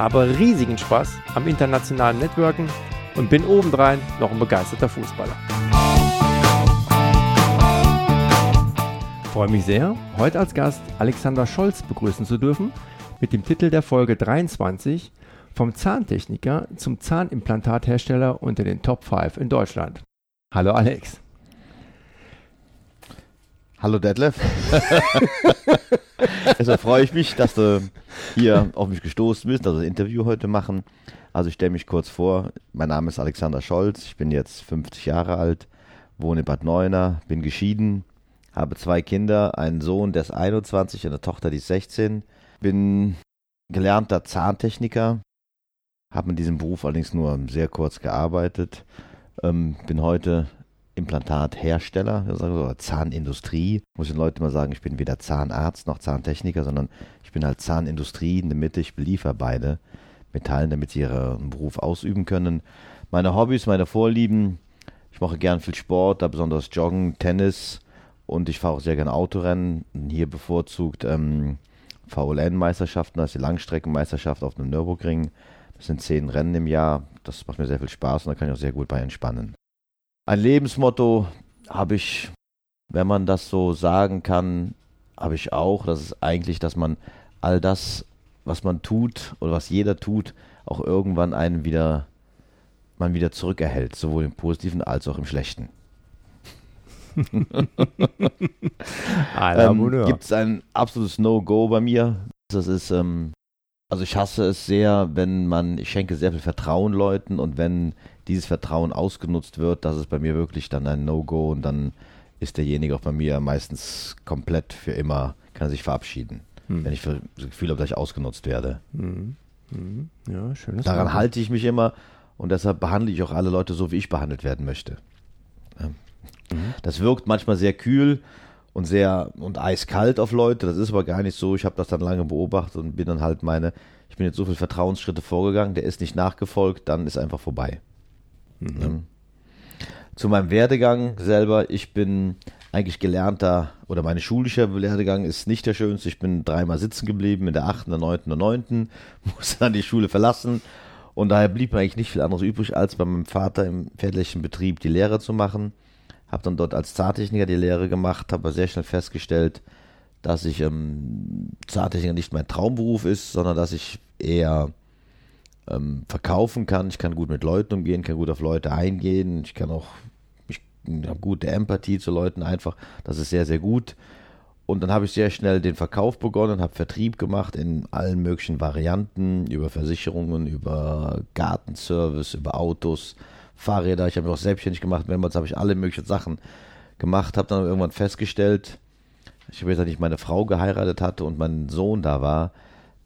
habe riesigen Spaß am internationalen Networken und bin obendrein noch ein begeisterter Fußballer. Ich freue mich sehr, heute als Gast Alexander Scholz begrüßen zu dürfen mit dem Titel der Folge 23 vom Zahntechniker zum Zahnimplantathersteller unter den Top 5 in Deutschland. Hallo Alex. Hallo Detlef. Deshalb freue ich mich, dass du hier auf mich gestoßen bist, dass wir ein Interview heute machen. Also ich stelle mich kurz vor. Mein Name ist Alexander Scholz. Ich bin jetzt 50 Jahre alt, wohne in Bad Neuenahr, bin geschieden, habe zwei Kinder, einen Sohn, der ist 21, eine Tochter, die ist 16. Bin gelernter Zahntechniker, habe in diesem Beruf allerdings nur sehr kurz gearbeitet. Ähm, bin heute Implantathersteller, oder Zahnindustrie. Muss den Leuten mal sagen, ich bin weder Zahnarzt noch Zahntechniker, sondern ich bin halt Zahnindustrie in der Mitte. Ich beliefer beide Metallen, damit sie ihren Beruf ausüben können. Meine Hobbys, meine Vorlieben, ich mache gern viel Sport, da besonders Joggen, Tennis und ich fahre auch sehr gerne Autorennen. Hier bevorzugt ähm, VLN-Meisterschaften, ist die Langstreckenmeisterschaft auf dem Nürburgring. Das sind zehn Rennen im Jahr. Das macht mir sehr viel Spaß und da kann ich auch sehr gut bei entspannen. Ein Lebensmotto habe ich, wenn man das so sagen kann, habe ich auch. Das ist eigentlich, dass man all das, was man tut oder was jeder tut, auch irgendwann einen wieder, man wieder zurückerhält, sowohl im Positiven als auch im Schlechten. ähm, Gibt es ein absolutes No-Go bei mir? Das ist, ähm, also ich hasse es sehr, wenn man, ich schenke sehr viel Vertrauen Leuten und wenn dieses Vertrauen ausgenutzt wird, das ist bei mir wirklich dann ein No-Go und dann ist derjenige auch bei mir meistens komplett für immer, kann sich verabschieden, hm. wenn ich das Gefühl habe, dass ich ausgenutzt werde. Hm. Hm. Ja, schönes Daran Mal. halte ich mich immer und deshalb behandle ich auch alle Leute so, wie ich behandelt werden möchte. Ja. Das wirkt manchmal sehr kühl und sehr und eiskalt auf Leute. Das ist aber gar nicht so. Ich habe das dann lange beobachtet und bin dann halt meine, ich bin jetzt so viele Vertrauensschritte vorgegangen, der ist nicht nachgefolgt, dann ist einfach vorbei. Mhm. Ähm, zu meinem Werdegang selber, ich bin eigentlich gelernter, oder mein schulischer Werdegang ist nicht der schönste. Ich bin dreimal sitzen geblieben, in der 8., der 9., der 9., musste dann die Schule verlassen. Und daher blieb mir eigentlich nicht viel anderes übrig, als bei meinem Vater im väterlichen Betrieb die Lehre zu machen. Habe dann dort als Zahntechniker die Lehre gemacht, habe aber sehr schnell festgestellt, dass ich ähm, Zahntechniker nicht mein Traumberuf ist, sondern dass ich eher ähm, verkaufen kann. Ich kann gut mit Leuten umgehen, kann gut auf Leute eingehen. Ich kann auch, ich habe gute Empathie zu Leuten einfach. Das ist sehr, sehr gut. Und dann habe ich sehr schnell den Verkauf begonnen, habe Vertrieb gemacht in allen möglichen Varianten, über Versicherungen, über Gartenservice, über Autos, Fahrräder. Ich habe mich auch selbstständig gemacht. Mehrmals habe ich alle möglichen Sachen gemacht, habe dann irgendwann festgestellt, ich habe jetzt nicht meine Frau geheiratet hatte und mein Sohn da war,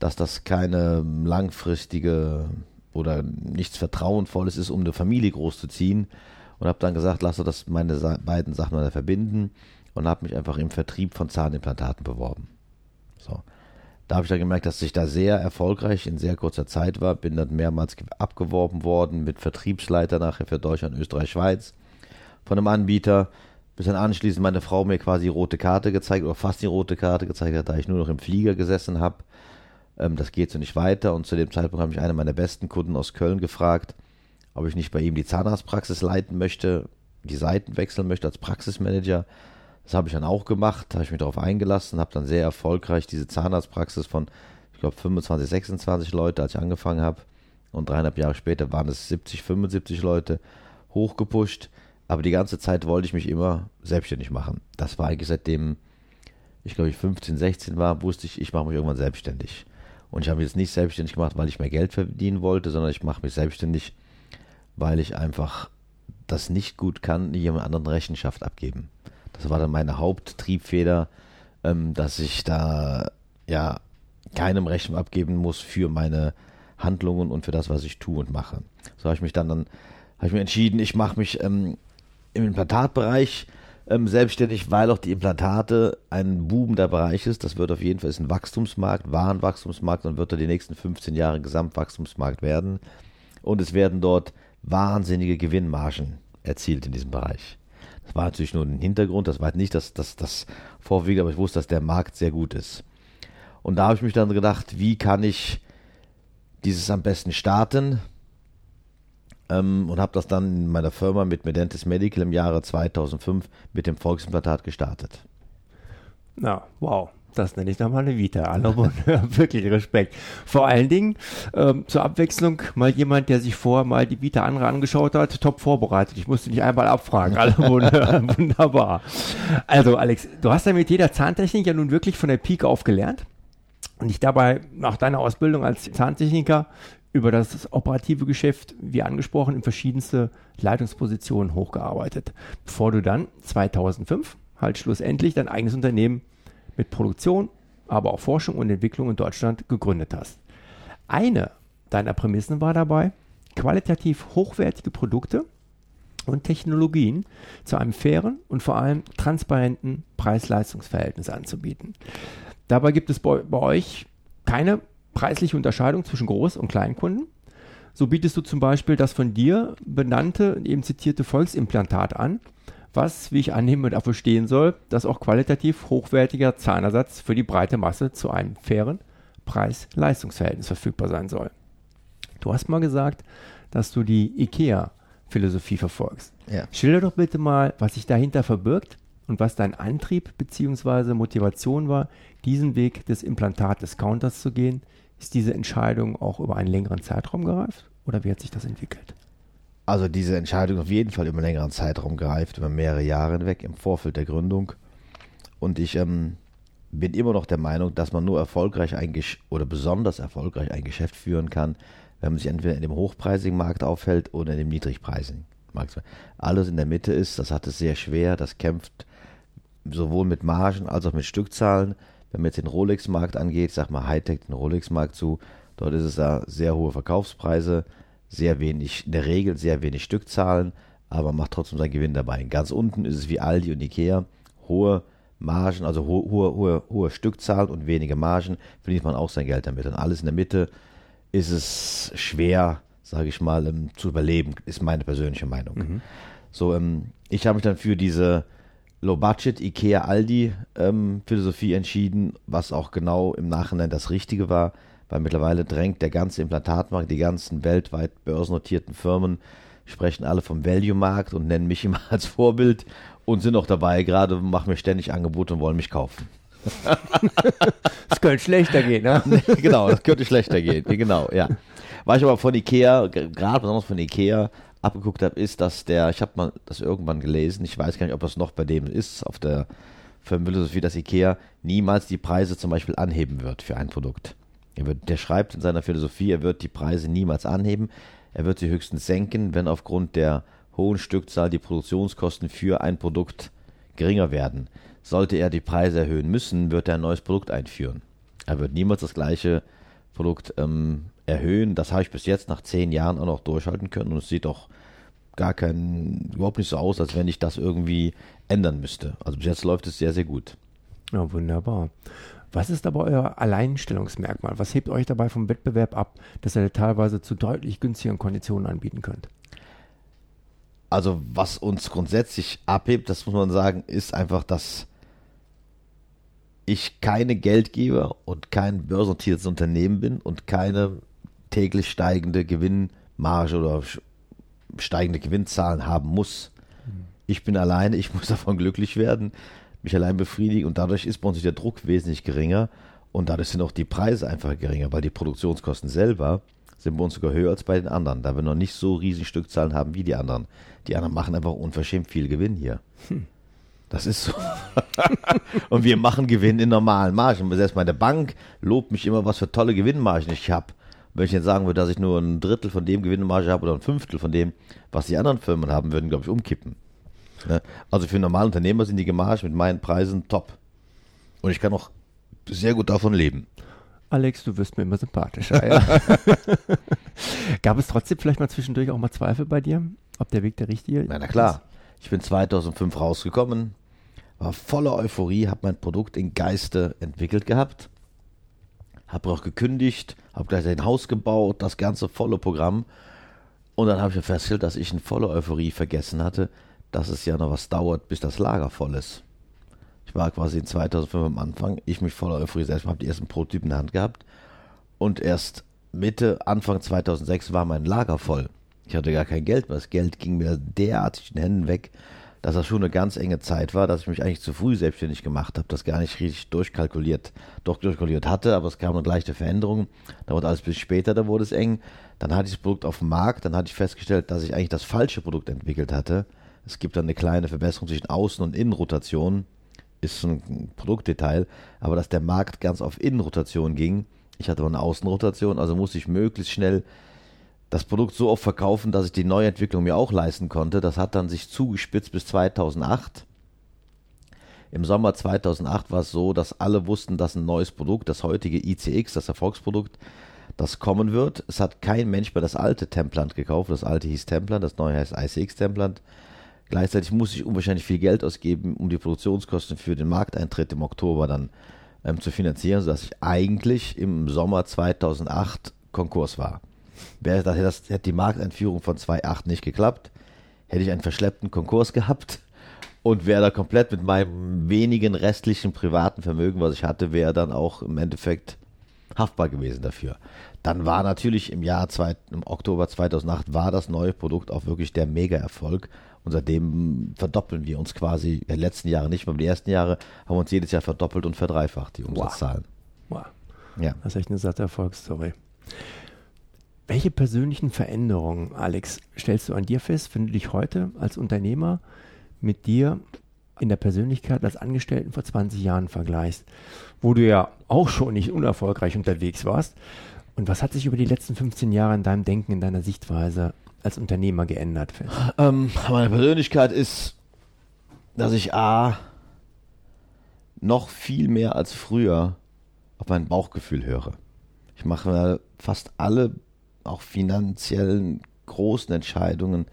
dass das keine langfristige oder nichts Vertrauenvolles ist, um eine Familie großzuziehen. Und habe dann gesagt, lass das meine beiden Sachen mal verbinden und habe mich einfach im Vertrieb von Zahnimplantaten beworben. So. Da habe ich dann gemerkt, dass ich da sehr erfolgreich in sehr kurzer Zeit war. Bin dann mehrmals abgeworben worden mit Vertriebsleiter nachher für Deutschland, Österreich, Schweiz von einem Anbieter. Bis dann anschließend meine Frau mir quasi rote Karte gezeigt oder fast die rote Karte gezeigt hat, da ich nur noch im Flieger gesessen habe ähm, das geht so nicht weiter. Und zu dem Zeitpunkt habe ich einen meiner besten Kunden aus Köln gefragt, ob ich nicht bei ihm die Zahnarztpraxis leiten möchte, die Seiten wechseln möchte als Praxismanager. Das habe ich dann auch gemacht, habe ich mich darauf eingelassen, habe dann sehr erfolgreich diese Zahnarztpraxis von, ich glaube, 25, 26 Leute, als ich angefangen habe. Und dreieinhalb Jahre später waren es 70, 75 Leute hochgepusht. Aber die ganze Zeit wollte ich mich immer selbstständig machen. Das war eigentlich seitdem ich glaube ich 15, 16 war, wusste ich, ich mache mich irgendwann selbstständig. Und ich habe mich jetzt nicht selbstständig gemacht, weil ich mehr Geld verdienen wollte, sondern ich mache mich selbstständig, weil ich einfach das nicht gut kann, jemand anderen Rechenschaft abgeben. Das war dann meine Haupttriebfeder, ähm, dass ich da ja keinem Rechnung abgeben muss für meine Handlungen und für das, was ich tue und mache. So habe ich mich dann, dann habe ich mir entschieden, ich mache mich ähm, im Implantatbereich ähm, selbstständig, weil auch die Implantate ein boomender Bereich ist. Das wird auf jeden Fall ist ein Wachstumsmarkt, war ein Wachstumsmarkt und wird er die nächsten 15 Jahre Gesamtwachstumsmarkt werden. Und es werden dort wahnsinnige Gewinnmargen erzielt in diesem Bereich. Das war natürlich nur ein Hintergrund, das war halt nicht das, das, das Vorwiegende, aber ich wusste, dass der Markt sehr gut ist. Und da habe ich mich dann gedacht, wie kann ich dieses am besten starten? Ähm, und habe das dann in meiner Firma mit Medentis Medical im Jahre 2005 mit dem Volksimplantat gestartet. Na, wow. Das nenne ich nochmal eine Vita. Alle wirklich Respekt. Vor allen Dingen ähm, zur Abwechslung mal jemand, der sich vorher mal die Vita andere angeschaut hat, top vorbereitet. Ich musste nicht einmal abfragen. Alle wunderbar. Also Alex, du hast ja mit jeder Zahntechnik ja nun wirklich von der Pike auf gelernt und dich dabei nach deiner Ausbildung als Zahntechniker über das operative Geschäft, wie angesprochen, in verschiedenste Leitungspositionen hochgearbeitet, bevor du dann 2005 halt schlussendlich dein eigenes Unternehmen mit Produktion, aber auch Forschung und Entwicklung in Deutschland gegründet hast. Eine deiner Prämissen war dabei, qualitativ hochwertige Produkte und Technologien zu einem fairen und vor allem transparenten Preis-Leistungs-Verhältnis anzubieten. Dabei gibt es bei, bei euch keine preisliche Unterscheidung zwischen Groß- und Kleinkunden. So bietest du zum Beispiel das von dir benannte, eben zitierte Volksimplantat an, was, wie ich annehme, dafür stehen soll, dass auch qualitativ hochwertiger Zahnersatz für die breite Masse zu einem fairen Preis-Leistungsverhältnis verfügbar sein soll. Du hast mal gesagt, dass du die IKEA-Philosophie verfolgst. Ja. Schilder doch bitte mal, was sich dahinter verbirgt und was dein Antrieb bzw. Motivation war, diesen Weg des Implantat-Discounters zu gehen. Ist diese Entscheidung auch über einen längeren Zeitraum gereift oder wie hat sich das entwickelt? Also diese Entscheidung auf jeden Fall über einen längeren Zeitraum gereift, über mehrere Jahre hinweg im Vorfeld der Gründung. Und ich ähm, bin immer noch der Meinung, dass man nur erfolgreich ein Gesch oder besonders erfolgreich ein Geschäft führen kann, wenn man sich entweder in dem hochpreisigen Markt aufhält oder in dem niedrigpreisigen Markt. Alles in der Mitte ist, das hat es sehr schwer, das kämpft sowohl mit Margen als auch mit Stückzahlen. Wenn man jetzt den Rolex-Markt angeht, sag mal Hightech den Rolex-Markt zu, dort ist es da sehr hohe Verkaufspreise, sehr wenig, in der Regel sehr wenig Stückzahlen, aber macht trotzdem seinen Gewinn dabei. Ganz unten ist es wie Aldi und Ikea, hohe Margen, also hohe, hohe, hohe, hohe Stückzahlen und wenige Margen, verdient man auch sein Geld damit. Und alles in der Mitte ist es schwer, sage ich mal, um, zu überleben, ist meine persönliche Meinung. Mhm. So, ähm, ich habe mich dann für diese Low-Budget, Ikea, Aldi ähm, Philosophie entschieden, was auch genau im Nachhinein das Richtige war weil mittlerweile drängt der ganze Implantatmarkt, die ganzen weltweit börsennotierten Firmen sprechen alle vom Value-Markt und nennen mich immer als Vorbild und sind auch dabei, gerade machen mir ständig Angebote und wollen mich kaufen. das könnte schlechter gehen, ne? genau, das könnte schlechter gehen, genau, ja. Was ich aber von Ikea, gerade besonders von Ikea, abgeguckt habe, ist, dass der, ich habe mal das irgendwann gelesen, ich weiß gar nicht, ob das noch bei dem ist, auf der Philosophie, dass Ikea niemals die Preise zum Beispiel anheben wird für ein Produkt. Er wird, der schreibt in seiner Philosophie, er wird die Preise niemals anheben, er wird sie höchstens senken, wenn aufgrund der hohen Stückzahl die Produktionskosten für ein Produkt geringer werden. Sollte er die Preise erhöhen müssen, wird er ein neues Produkt einführen. Er wird niemals das gleiche Produkt ähm, erhöhen. Das habe ich bis jetzt nach zehn Jahren auch noch durchhalten können und es sieht auch gar kein, überhaupt nicht so aus, als wenn ich das irgendwie ändern müsste. Also bis jetzt läuft es sehr, sehr gut. Ja, wunderbar. Was ist aber euer Alleinstellungsmerkmal? Was hebt euch dabei vom Wettbewerb ab, dass ihr teilweise zu deutlich günstigeren Konditionen anbieten könnt? Also was uns grundsätzlich abhebt, das muss man sagen, ist einfach, dass ich keine Geldgeber und kein börsennotiertes Unternehmen bin und keine täglich steigende Gewinnmarge oder steigende Gewinnzahlen haben muss. Mhm. Ich bin alleine, ich muss davon glücklich werden mich allein befriedigen und dadurch ist bei uns der Druck wesentlich geringer und dadurch sind auch die Preise einfach geringer, weil die Produktionskosten selber sind bei uns sogar höher als bei den anderen, da wir noch nicht so riesige Stückzahlen haben wie die anderen. Die anderen machen einfach unverschämt viel Gewinn hier. Hm. Das ist so. und wir machen Gewinn in normalen Margen. Selbst meine Bank lobt mich immer, was für tolle Gewinnmargen ich habe. Wenn ich jetzt sagen würde, dass ich nur ein Drittel von dem Gewinnmarge habe oder ein Fünftel von dem, was die anderen Firmen haben, würden, glaube ich, umkippen. Ne? Also für normale Unternehmer sind die Gemarge mit meinen Preisen top. Und ich kann auch sehr gut davon leben. Alex, du wirst mir immer sympathischer. Ja. Gab es trotzdem vielleicht mal zwischendurch auch mal Zweifel bei dir, ob der Weg der richtige ist? Na, na klar. Ich bin 2005 rausgekommen, war voller Euphorie, habe mein Produkt in Geiste entwickelt gehabt, habe auch gekündigt, habe gleich ein Haus gebaut, das ganze volle Programm. Und dann habe ich festgestellt, dass ich in voller Euphorie vergessen hatte, dass es ja noch was dauert, bis das Lager voll ist. Ich war quasi in 2005 am Anfang, ich mich voller Euphorie selbst, habe die ersten Prototypen in der Hand gehabt und erst Mitte, Anfang 2006 war mein Lager voll. Ich hatte gar kein Geld, weil das Geld ging mir derartig in den Händen weg, dass das schon eine ganz enge Zeit war, dass ich mich eigentlich zu früh selbstständig gemacht habe, das gar nicht richtig durchkalkuliert, doch durchkalkuliert hatte, aber es kam eine leichte Veränderung. Da wurde alles bis später, da wurde es eng. Dann hatte ich das Produkt auf dem Markt, dann hatte ich festgestellt, dass ich eigentlich das falsche Produkt entwickelt hatte. Es gibt dann eine kleine Verbesserung zwischen Außen- und Innenrotation ist ein Produktdetail, aber dass der Markt ganz auf Innenrotation ging. Ich hatte aber eine Außenrotation, also musste ich möglichst schnell das Produkt so oft verkaufen, dass ich die Neuentwicklung mir auch leisten konnte. Das hat dann sich zugespitzt bis 2008. Im Sommer 2008 war es so, dass alle wussten, dass ein neues Produkt, das heutige ICX, das Erfolgsprodukt, das kommen wird. Es hat kein Mensch mehr das alte Templant gekauft. Das alte hieß Templant, das neue heißt ICX Templant. Gleichzeitig muss ich unwahrscheinlich viel Geld ausgeben, um die Produktionskosten für den Markteintritt im Oktober dann ähm, zu finanzieren, sodass ich eigentlich im Sommer 2008 Konkurs war. Wäre das, das hätte die Markteinführung von 2008 nicht geklappt, hätte ich einen verschleppten Konkurs gehabt und wäre da komplett mit meinem wenigen restlichen privaten Vermögen, was ich hatte, wäre dann auch im Endeffekt haftbar gewesen dafür. Dann war natürlich im Jahr zwei, im Oktober 2008 war das neue Produkt auch wirklich der Mega-Erfolg und seitdem verdoppeln wir uns quasi, in den letzten Jahren nicht, aber die ersten Jahre haben wir uns jedes Jahr verdoppelt und verdreifacht, die Umsatzzahlen. Wow. wow. Ja. Das ist echt eine satte Erfolgsstory. Welche persönlichen Veränderungen, Alex, stellst du an dir fest, wenn du dich heute als Unternehmer mit dir in der Persönlichkeit als Angestellten vor 20 Jahren vergleichst, wo du ja auch schon nicht unerfolgreich unterwegs warst? Und was hat sich über die letzten 15 Jahre in deinem Denken, in deiner Sichtweise als Unternehmer geändert? Ähm, meine Persönlichkeit ist, dass ich A, noch viel mehr als früher auf mein Bauchgefühl höre. Ich mache fast alle auch finanziellen großen Entscheidungen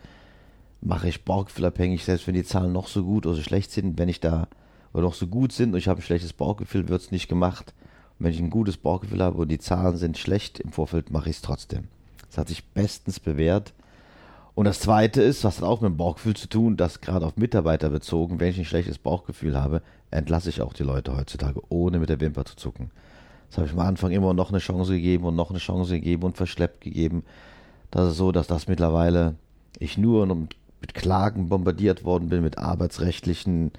mache ich bauchgefühlabhängig, selbst wenn die Zahlen noch so gut oder so schlecht sind, wenn ich da oder noch so gut sind und ich habe ein schlechtes Bauchgefühl, wird es nicht gemacht. Und wenn ich ein gutes Bauchgefühl habe und die Zahlen sind schlecht im Vorfeld, mache ich es trotzdem. Das hat sich bestens bewährt. Und das Zweite ist, was hat auch mit dem Bauchgefühl zu tun, dass gerade auf Mitarbeiter bezogen, wenn ich ein schlechtes Bauchgefühl habe, entlasse ich auch die Leute heutzutage, ohne mit der Wimper zu zucken. Das habe ich am Anfang immer noch eine Chance gegeben und noch eine Chance gegeben und verschleppt gegeben. Das ist so, dass das mittlerweile ich nur mit Klagen bombardiert worden bin, mit arbeitsrechtlichen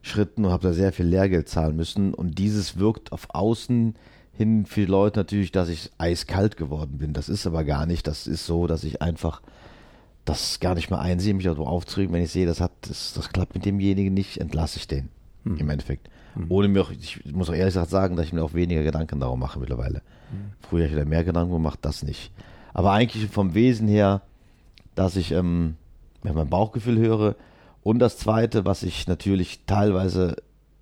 Schritten und habe da sehr viel Lehrgeld zahlen müssen. Und dieses wirkt auf Außen hin für die Leute natürlich, dass ich eiskalt geworden bin. Das ist aber gar nicht. Das ist so, dass ich einfach das gar nicht mehr einsehe, mich auch so aufzuregen, wenn ich sehe, das hat, das, das klappt mit demjenigen nicht, entlasse ich den. Hm. Im Endeffekt. Mhm. Ohne mir auch, ich muss auch ehrlich gesagt sagen, dass ich mir auch weniger Gedanken darum mache mittlerweile. Mhm. Früher habe ich wieder mehr Gedanken gemacht, das nicht. Aber eigentlich vom Wesen her, dass ich ähm, mein Bauchgefühl höre. Und das Zweite, was ich natürlich teilweise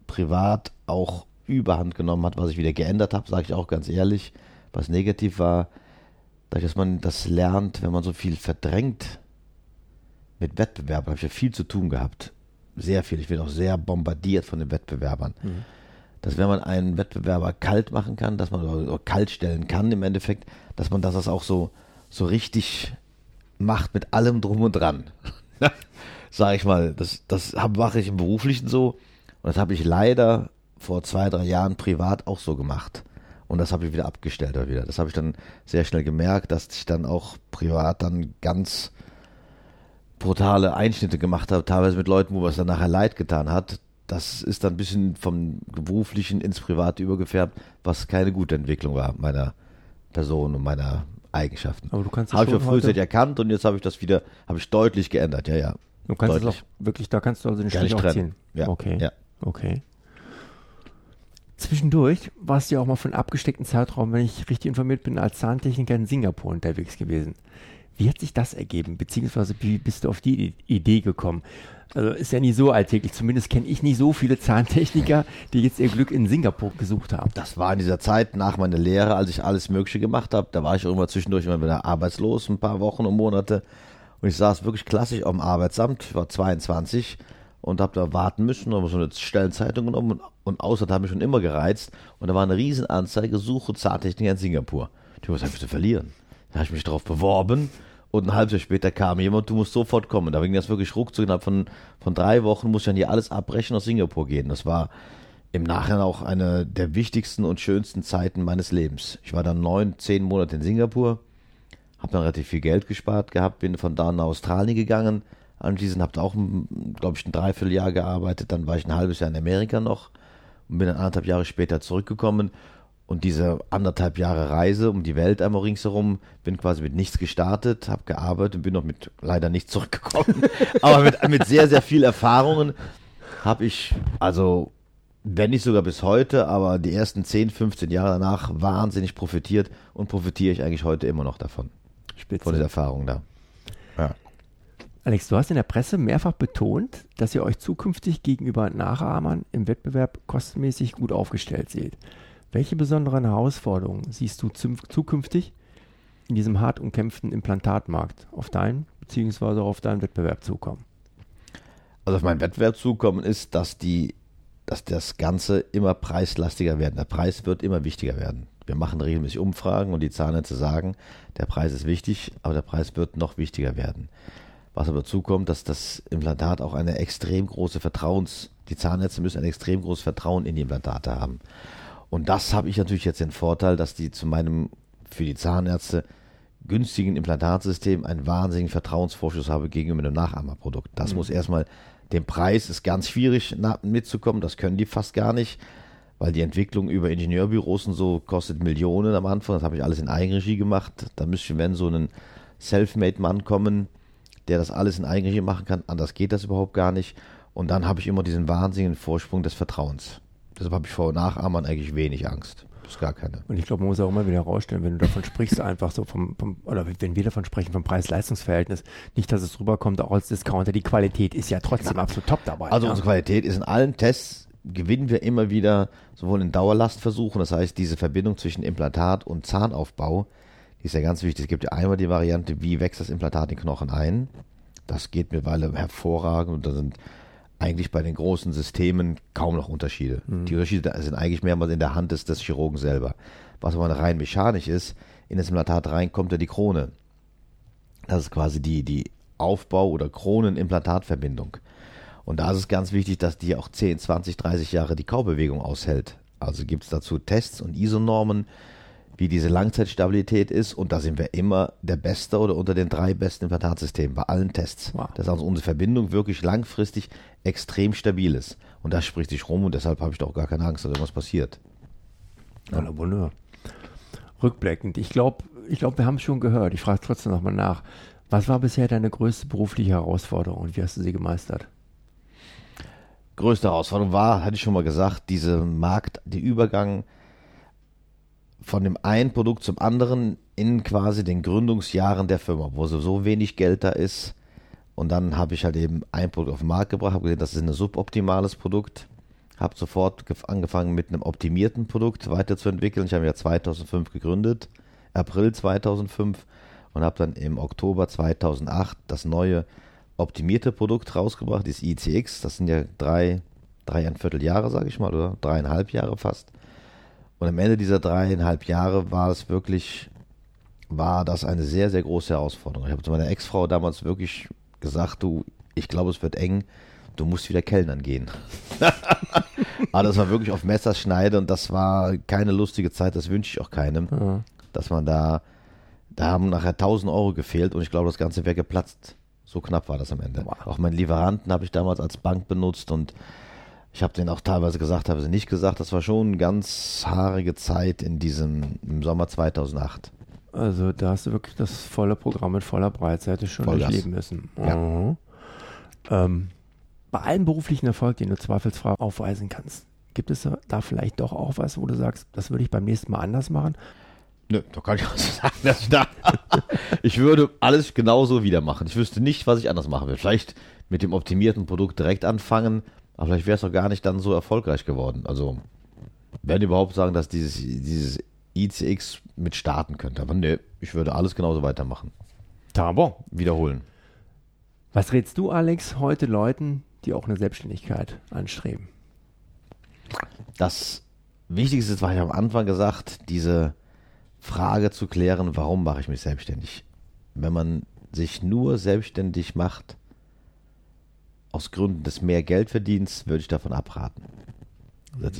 privat auch überhand genommen hat, was ich wieder geändert habe, sage ich auch ganz ehrlich, was negativ war, dass man das lernt, wenn man so viel verdrängt mit Wettbewerb, habe ich ja viel zu tun gehabt sehr viel. Ich bin auch sehr bombardiert von den Wettbewerbern. Mhm. Dass wenn man einen Wettbewerber kalt machen kann, dass man kalt stellen kann im Endeffekt, dass man das auch so, so richtig macht mit allem drum und dran. Sag ich mal, das, das mache ich im Beruflichen so und das habe ich leider vor zwei, drei Jahren privat auch so gemacht. Und das habe ich wieder abgestellt wieder. Das habe ich dann sehr schnell gemerkt, dass ich dann auch privat dann ganz brutale Einschnitte gemacht habe, teilweise mit Leuten, wo es dann nachher leid getan hat. Das ist dann ein bisschen vom Beruflichen ins Private übergefärbt, was keine gute Entwicklung war meiner Person und meiner Eigenschaften. Aber du kannst habe ich ja früher erkannt und jetzt habe ich das wieder, habe ich deutlich geändert, ja, ja. Du kannst deutlich. es auch wirklich, da kannst du also den Strich auch ziehen. Ja. Okay. Ja. Okay. Zwischendurch warst du ja auch mal für einen abgesteckten Zeitraum, wenn ich richtig informiert bin, als Zahntechniker in Singapur unterwegs gewesen. Wie hat sich das ergeben? Beziehungsweise wie bist du auf die Idee gekommen? Also ist ja nicht so alltäglich. Zumindest kenne ich nicht so viele Zahntechniker, die jetzt ihr Glück in Singapur gesucht haben. Das war in dieser Zeit nach meiner Lehre, als ich alles Mögliche gemacht habe. Da war ich irgendwann zwischendurch immer wieder arbeitslos, ein paar Wochen und Monate. Und ich saß wirklich klassisch am Arbeitsamt. Ich war 22 und habe da warten müssen, habe so eine Stellenzeitung genommen und, und Ausland hat mich schon immer gereizt. Und da war eine Riesenanzeige, suche Zahntechniker in Singapur. Ich was habe ich zu verlieren? Da habe ich mich darauf beworben und ein halbes Jahr später kam jemand, du musst sofort kommen. Da ging das wirklich ruckzuck. Innerhalb von, von drei Wochen muss ich dann hier alles abbrechen aus Singapur gehen. Das war im Nachhinein auch eine der wichtigsten und schönsten Zeiten meines Lebens. Ich war dann neun, zehn Monate in Singapur, habe dann relativ viel Geld gespart gehabt, bin von da nach Australien gegangen. Anschließend habe ich auch, glaube ich, ein Dreivierteljahr gearbeitet. Dann war ich ein halbes Jahr in Amerika noch und bin dann anderthalb Jahre später zurückgekommen und diese anderthalb Jahre Reise um die Welt einmal ringsherum, bin quasi mit nichts gestartet, habe gearbeitet und bin noch mit leider nicht zurückgekommen. Aber mit, mit sehr, sehr viel Erfahrungen habe ich, also wenn nicht sogar bis heute, aber die ersten 10, 15 Jahre danach wahnsinnig profitiert und profitiere ich eigentlich heute immer noch davon. Spitze. Von der Erfahrung da. Ja. Alex, du hast in der Presse mehrfach betont, dass ihr euch zukünftig gegenüber Nachahmern im Wettbewerb kostenmäßig gut aufgestellt seht. Welche besonderen Herausforderungen siehst du zukünftig in diesem hart umkämpften Implantatmarkt auf deinen bzw. auf deinen Wettbewerb zukommen? Also auf meinen Wettbewerb zukommen ist, dass die, dass das Ganze immer preislastiger wird. Der Preis wird immer wichtiger werden. Wir machen regelmäßig Umfragen und die Zahnärzte sagen, der Preis ist wichtig, aber der Preis wird noch wichtiger werden. Was aber dazu kommt, dass das Implantat auch eine extrem große Vertrauens, die Zahnärzte müssen ein extrem großes Vertrauen in die Implantate haben. Und das habe ich natürlich jetzt den Vorteil, dass die zu meinem, für die Zahnärzte, günstigen Implantatsystem einen wahnsinnigen Vertrauensvorschuss habe gegenüber einem Nachahmerprodukt. Das mhm. muss erstmal, dem Preis ist ganz schwierig mitzukommen, das können die fast gar nicht, weil die Entwicklung über Ingenieurbüros und so kostet Millionen am Anfang. Das habe ich alles in Eigenregie gemacht. Da müsste, wenn so ein Selfmade-Mann kommen, der das alles in Eigenregie machen kann, anders geht das überhaupt gar nicht. Und dann habe ich immer diesen wahnsinnigen Vorsprung des Vertrauens. Deshalb habe ich vor Nachahmern eigentlich wenig Angst. Das ist gar keine. Und ich glaube, man muss auch immer wieder herausstellen, wenn du davon sprichst, einfach so vom, vom oder wenn wir davon sprechen, vom Preis-Leistungs-Verhältnis, nicht, dass es rüberkommt, auch als Discounter, die Qualität ist ja trotzdem Klar. absolut top dabei. Also ja. unsere Qualität ist in allen Tests, gewinnen wir immer wieder sowohl in Dauerlastversuchen, das heißt diese Verbindung zwischen Implantat und Zahnaufbau, die ist ja ganz wichtig. Es gibt ja einmal die Variante, wie wächst das Implantat in den Knochen ein. Das geht mittlerweile hervorragend und da sind eigentlich bei den großen Systemen kaum noch Unterschiede. Mhm. Die Unterschiede sind eigentlich mehrmals in der Hand des, des Chirurgen selber. Was aber rein mechanisch ist, in das Implantat rein kommt ja die Krone. Das ist quasi die, die Aufbau- oder Kronenimplantatverbindung. Und da ist es ganz wichtig, dass die auch 10, 20, 30 Jahre die Kaubewegung aushält. Also gibt es dazu Tests und ISO-Normen, wie diese Langzeitstabilität ist. Und da sind wir immer der Beste oder unter den drei besten Implantatsystemen bei allen Tests. Wow. Dass also unsere Verbindung wirklich langfristig extrem stabil ist. Und das spricht sich rum und deshalb habe ich da auch gar keine Angst, dass irgendwas passiert. Ja, ja wunderbar. Rückblickend, ich glaube, ich glaub, wir haben es schon gehört. Ich frage trotzdem nochmal nach. Was war bisher deine größte berufliche Herausforderung und wie hast du sie gemeistert? Größte Herausforderung war, hatte ich schon mal gesagt, diese Markt, die Übergang von dem einen Produkt zum anderen in quasi den Gründungsjahren der Firma, wo so, wenig Geld da ist. Und dann habe ich halt eben ein Produkt auf den Markt gebracht, habe gesehen, das ist ein suboptimales Produkt. Habe sofort angefangen mit einem optimierten Produkt weiterzuentwickeln. Ich habe ja 2005 gegründet, April 2005 und habe dann im Oktober 2008 das neue optimierte Produkt rausgebracht, das ICX. Das sind ja drei, dreieinviertel Jahre, sage ich mal, oder dreieinhalb Jahre fast. Und am Ende dieser dreieinhalb Jahre war es wirklich, war das eine sehr, sehr große Herausforderung. Ich habe zu meiner Ex-Frau damals wirklich gesagt, du, ich glaube, es wird eng, du musst wieder Kellnern gehen. Aber das war wirklich auf Messerschneide und das war keine lustige Zeit, das wünsche ich auch keinem, ja. dass man da, da haben nachher 1000 Euro gefehlt und ich glaube, das Ganze wäre geplatzt. So knapp war das am Ende. Wow. Auch meinen Lieferanten habe ich damals als Bank benutzt und ich habe denen auch teilweise gesagt, teilweise nicht gesagt. Das war schon eine ganz haarige Zeit in diesem im Sommer 2008. Also da hast du wirklich das volle Programm mit voller Breitseite schon Vollgas. durchleben müssen. Ja. Mhm. Ähm, bei allem beruflichen Erfolg, den du zweifelsfrei aufweisen kannst, gibt es da vielleicht doch auch was, wo du sagst, das würde ich beim nächsten Mal anders machen? Nö, da kann ich auch so sagen, dass ich da. ich würde alles genauso wieder machen. Ich wüsste nicht, was ich anders machen würde. Vielleicht mit dem optimierten Produkt direkt anfangen, aber vielleicht wäre es doch gar nicht dann so erfolgreich geworden. Also, werden überhaupt sagen, dass dieses, dieses ICX mit starten könnte. Aber nö, ich würde alles genauso weitermachen. Tabo. Wiederholen. Was rätst du, Alex, heute Leuten, die auch eine Selbstständigkeit anstreben? Das Wichtigste ist, was ich am Anfang gesagt, diese Frage zu klären, warum mache ich mich selbstständig? Wenn man sich nur selbstständig macht, aus Gründen des mehr Geldverdienst, würde ich davon abraten.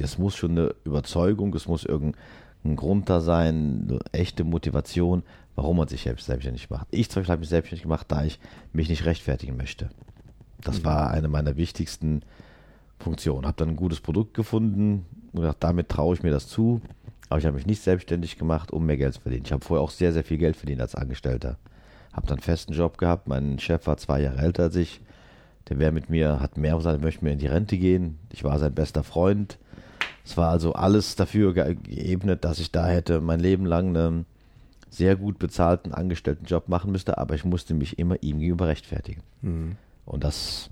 Es muss schon eine Überzeugung, es muss irgendein Grund da sein, eine echte Motivation, warum man sich selbstständig macht. Ich zum Beispiel habe mich selbstständig gemacht, da ich mich nicht rechtfertigen möchte. Das mhm. war eine meiner wichtigsten Funktionen. Habe dann ein gutes Produkt gefunden und gedacht, damit traue ich mir das zu. Aber ich habe mich nicht selbstständig gemacht, um mehr Geld zu verdienen. Ich habe vorher auch sehr, sehr viel Geld verdient als Angestellter. Habe dann einen festen Job gehabt. Mein Chef war zwei Jahre älter als ich. Der wäre mit mir, hat mehr gesagt, er möchte mir in die Rente gehen. Ich war sein bester Freund. Es war also alles dafür geebnet, dass ich da hätte mein Leben lang einen sehr gut bezahlten Angestelltenjob machen müsste, aber ich musste mich immer ihm gegenüber rechtfertigen. Mhm. Und das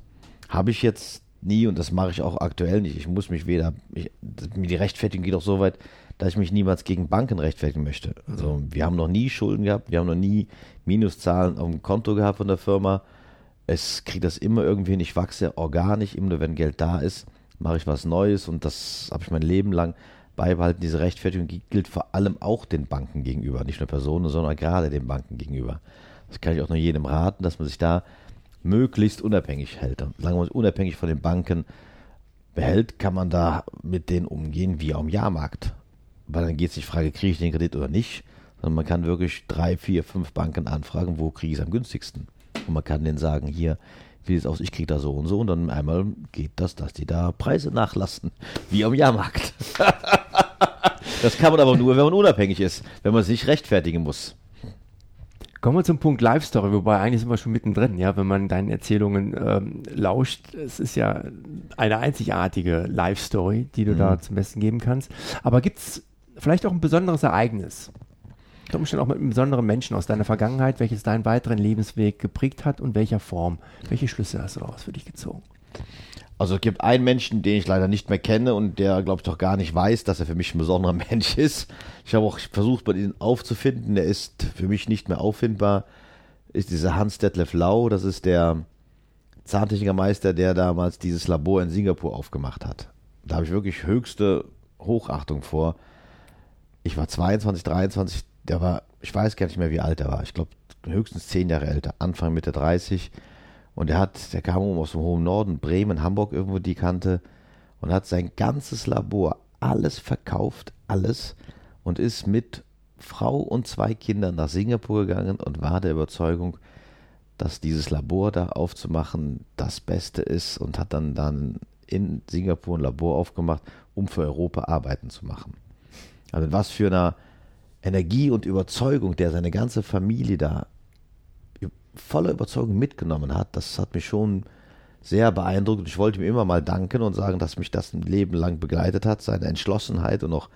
habe ich jetzt nie und das mache ich auch aktuell nicht. Ich muss mich weder, ich, die Rechtfertigung geht auch so weit, dass ich mich niemals gegen Banken rechtfertigen möchte. Also wir haben noch nie Schulden gehabt, wir haben noch nie Minuszahlen auf dem Konto gehabt von der Firma. Es kriegt das immer irgendwie nicht wachse organisch, immer nur wenn Geld da ist, mache ich was Neues und das habe ich mein Leben lang beibehalten. Diese Rechtfertigung gilt vor allem auch den Banken gegenüber, nicht nur Personen, sondern gerade den Banken gegenüber. Das kann ich auch nur jedem raten, dass man sich da möglichst unabhängig hält. Und solange man sich unabhängig von den Banken behält, kann man da mit denen umgehen wie am Jahrmarkt weil dann geht es nicht Frage, kriege ich den Kredit oder nicht, sondern man kann wirklich drei, vier, fünf Banken anfragen, wo kriege ich es am günstigsten. Und man kann denen sagen, hier, wie sieht es aus, ich kriege da so und so und dann einmal geht das, dass die da Preise nachlassen, wie am Jahrmarkt. das kann man aber nur, wenn man unabhängig ist, wenn man sich rechtfertigen muss. Kommen wir zum Punkt Live Story, wobei eigentlich sind wir schon mittendrin, ja, wenn man deinen Erzählungen ähm, lauscht. Es ist ja eine einzigartige Live Story, die du mhm. da zum Besten geben kannst. Aber gibt es vielleicht auch ein besonderes Ereignis. Unter Umständen auch mit einem besonderen Menschen aus deiner Vergangenheit, welches deinen weiteren Lebensweg geprägt hat und welcher Form. Welche Schlüsse hast du daraus für dich gezogen? Also es gibt einen Menschen, den ich leider nicht mehr kenne und der, glaube ich, doch gar nicht weiß, dass er für mich ein besonderer Mensch ist. Ich habe auch versucht, bei ihm aufzufinden. Der ist für mich nicht mehr auffindbar. Ist dieser Hans-Detlef Lau, das ist der Zahntechnikermeister, der damals dieses Labor in Singapur aufgemacht hat. Da habe ich wirklich höchste Hochachtung vor ich war 22, 23, der war, ich weiß gar nicht mehr, wie alt er war. Ich glaube, höchstens zehn Jahre älter, Anfang Mitte 30. Und er hat, der kam aus dem hohen Norden, Bremen, Hamburg irgendwo die Kante und hat sein ganzes Labor, alles verkauft, alles und ist mit Frau und zwei Kindern nach Singapur gegangen und war der Überzeugung, dass dieses Labor da aufzumachen das Beste ist und hat dann dann in Singapur ein Labor aufgemacht, um für Europa Arbeiten zu machen. Also was für eine Energie und Überzeugung, der seine ganze Familie da voller Überzeugung mitgenommen hat, das hat mich schon sehr beeindruckt. Ich wollte ihm immer mal danken und sagen, dass mich das ein Leben lang begleitet hat, seine Entschlossenheit und auch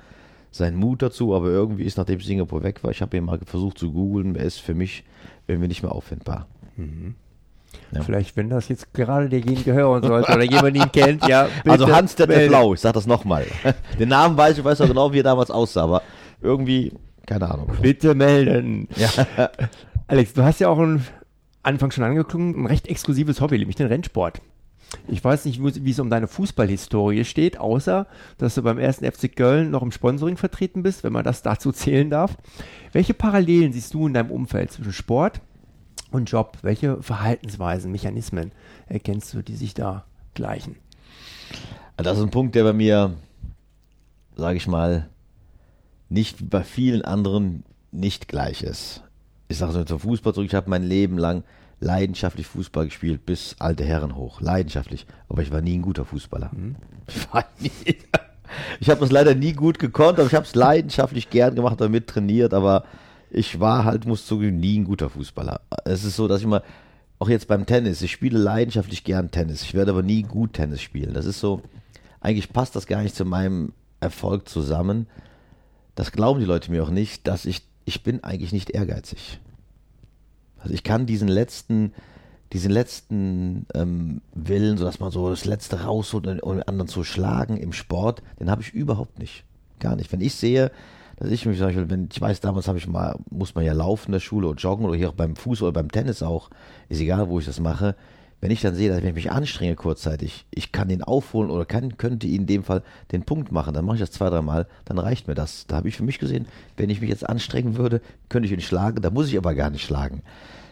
sein Mut dazu. Aber irgendwie ist, nachdem Singapur weg war, ich habe ihn mal versucht zu googeln, er ist für mich irgendwie nicht mehr auffindbar. Mhm. Ja. Vielleicht, wenn das jetzt gerade derjenige hören sollte oder jemand ihn kennt, ja. Bitte also Hans der Blau, ich sag das nochmal. Den Namen weiß ich, weiß auch genau, wie er damals aussah, aber irgendwie, keine Ahnung. Bitte melden. Ja. Alex, du hast ja auch ein, Anfang schon angeklungen, ein recht exklusives Hobby, nämlich den Rennsport. Ich weiß nicht, wie es um deine Fußballhistorie steht, außer dass du beim ersten FC Köln noch im Sponsoring vertreten bist, wenn man das dazu zählen darf. Welche Parallelen siehst du in deinem Umfeld zwischen Sport, und Job? Welche Verhaltensweisen, Mechanismen erkennst du, die sich da gleichen? Das ist ein Punkt, der bei mir, sage ich mal, nicht wie bei vielen anderen nicht gleich ist. Ich sage so zum Fußball zurück, ich habe mein Leben lang leidenschaftlich Fußball gespielt, bis alte Herren hoch. Leidenschaftlich. Aber ich war nie ein guter Fußballer. Mhm. Ich war nie. Ich habe das leider nie gut gekonnt, aber ich habe es leidenschaftlich gern gemacht, damit trainiert, aber ich war halt, muss zugeben, nie ein guter Fußballer. Es ist so, dass ich mal, auch jetzt beim Tennis, ich spiele leidenschaftlich gern Tennis. Ich werde aber nie gut Tennis spielen. Das ist so, eigentlich passt das gar nicht zu meinem Erfolg zusammen. Das glauben die Leute mir auch nicht, dass ich ich bin eigentlich nicht ehrgeizig. Also ich kann diesen letzten, diesen letzten ähm, Willen, so dass man so das Letzte rausholt, um den anderen zu schlagen im Sport, den habe ich überhaupt nicht. Gar nicht. Wenn ich sehe, dass ich mich zum Beispiel, wenn ich weiß, damals habe ich mal, muss man ja laufen in der Schule oder joggen oder hier auch beim Fußball oder beim Tennis auch, ist egal, wo ich das mache. Wenn ich dann sehe, dass ich mich anstrenge kurzzeitig, ich kann ihn aufholen oder kann, könnte ihn in dem Fall den Punkt machen, dann mache ich das zwei, dreimal, dann reicht mir das. Da habe ich für mich gesehen, wenn ich mich jetzt anstrengen würde, könnte ich ihn schlagen, da muss ich aber gar nicht schlagen.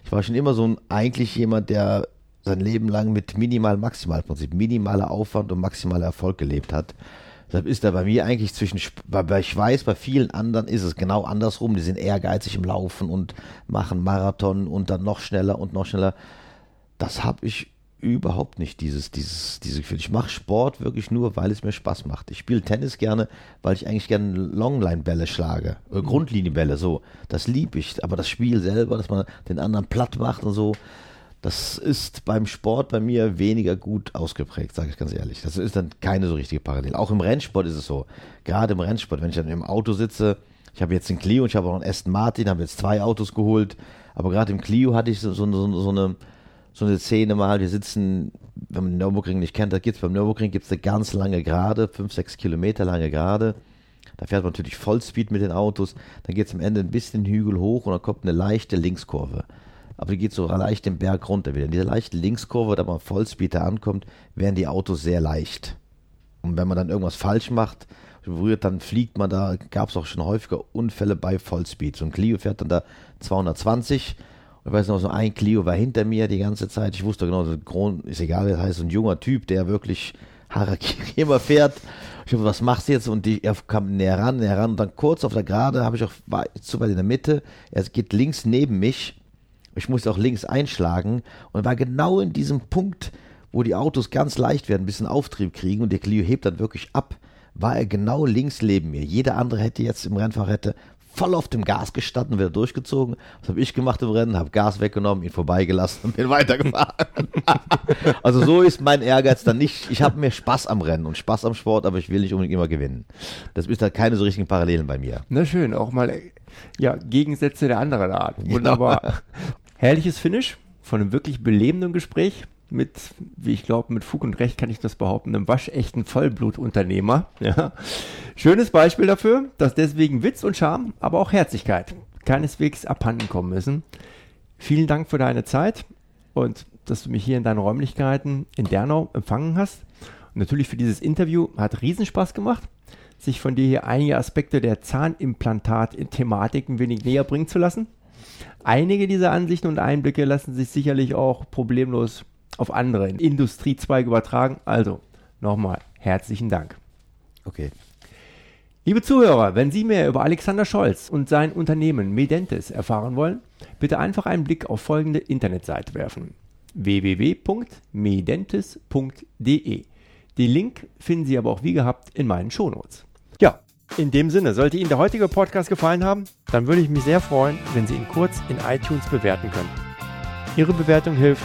Ich war schon immer so ein, eigentlich jemand, der sein Leben lang mit Minimal-Maximal-Prinzip, minimaler Aufwand und maximaler Erfolg gelebt hat. Deshalb ist da bei mir eigentlich zwischen, weil ich weiß, bei vielen anderen ist es genau andersrum. Die sind ehrgeizig im Laufen und machen Marathon und dann noch schneller und noch schneller. Das habe ich überhaupt nicht, dieses, dieses, dieses Gefühl. Ich mache Sport wirklich nur, weil es mir Spaß macht. Ich spiele Tennis gerne, weil ich eigentlich gerne Longline-Bälle schlage. Oder mhm. Grundlinienbälle, so. Das liebe ich. Aber das Spiel selber, dass man den anderen platt macht und so, das ist beim Sport bei mir weniger gut ausgeprägt, sage ich ganz ehrlich. Das ist dann keine so richtige Parallele. Auch im Rennsport ist es so. Gerade im Rennsport, wenn ich dann im Auto sitze, ich habe jetzt einen Clio und ich habe auch einen Aston Martin, habe jetzt zwei Autos geholt. Aber gerade im Clio hatte ich so, so, so, so eine so eine Szene mal, wir sitzen, wenn man den Nürburgring nicht kennt, da gibt es beim Nürburgring gibt's eine ganz lange Gerade, fünf, sechs Kilometer lange Gerade. Da fährt man natürlich Vollspeed mit den Autos, dann geht es am Ende ein bisschen Hügel hoch und dann kommt eine leichte Linkskurve aber die geht so leicht den Berg runter wieder. In dieser leichten Linkskurve, da man Vollspeed da ankommt, werden die Autos sehr leicht. Und wenn man dann irgendwas falsch macht, berührt, dann fliegt man da, gab es auch schon häufiger Unfälle bei Vollspeed. So ein Clio fährt dann da 220 ich weiß noch, so ein Clio war hinter mir die ganze Zeit. Ich wusste genau, ist egal, das heißt, so ein junger Typ, der wirklich Harakiri immer fährt. Ich habe, was machst du jetzt? Und die, er kam näher ran, näher ran. Und dann kurz auf der Gerade habe ich auch, zu weit in der Mitte. Er geht links neben mich ich musste auch links einschlagen und war genau in diesem Punkt, wo die Autos ganz leicht werden, ein bisschen Auftrieb kriegen und der Clio hebt dann wirklich ab, war er genau links neben mir. Jeder andere hätte jetzt im Rennfahrer hätte voll auf dem Gas gestanden wieder durchgezogen. Was habe ich gemacht im Rennen? Habe Gas weggenommen, ihn vorbeigelassen und bin weitergefahren. also so ist mein Ehrgeiz dann nicht. Ich habe mir Spaß am Rennen und Spaß am Sport, aber ich will nicht unbedingt immer gewinnen. Das ist halt keine so richtigen Parallelen bei mir. Na schön, auch mal ja, Gegensätze der anderen Art. Wunderbar. Ja. Herrliches Finish von einem wirklich belebenden Gespräch mit, wie ich glaube, mit Fug und Recht kann ich das behaupten, einem waschechten Vollblutunternehmer. Ja. Schönes Beispiel dafür, dass deswegen Witz und Charme, aber auch Herzlichkeit keineswegs abhanden kommen müssen. Vielen Dank für deine Zeit und dass du mich hier in deinen Räumlichkeiten in Dernau empfangen hast. Und natürlich für dieses Interview hat Riesenspaß gemacht, sich von dir hier einige Aspekte der Zahnimplantat-Thematik ein wenig näher bringen zu lassen. Einige dieser Ansichten und Einblicke lassen sich sicherlich auch problemlos auf andere Industriezweige übertragen. Also nochmal herzlichen Dank. Okay. Liebe Zuhörer, wenn Sie mehr über Alexander Scholz und sein Unternehmen Medentes erfahren wollen, bitte einfach einen Blick auf folgende Internetseite werfen: www.medentes.de. Den Link finden Sie aber auch wie gehabt in meinen Shownotes. Ja, in dem Sinne, sollte Ihnen der heutige Podcast gefallen haben, dann würde ich mich sehr freuen, wenn Sie ihn kurz in iTunes bewerten können. Ihre Bewertung hilft,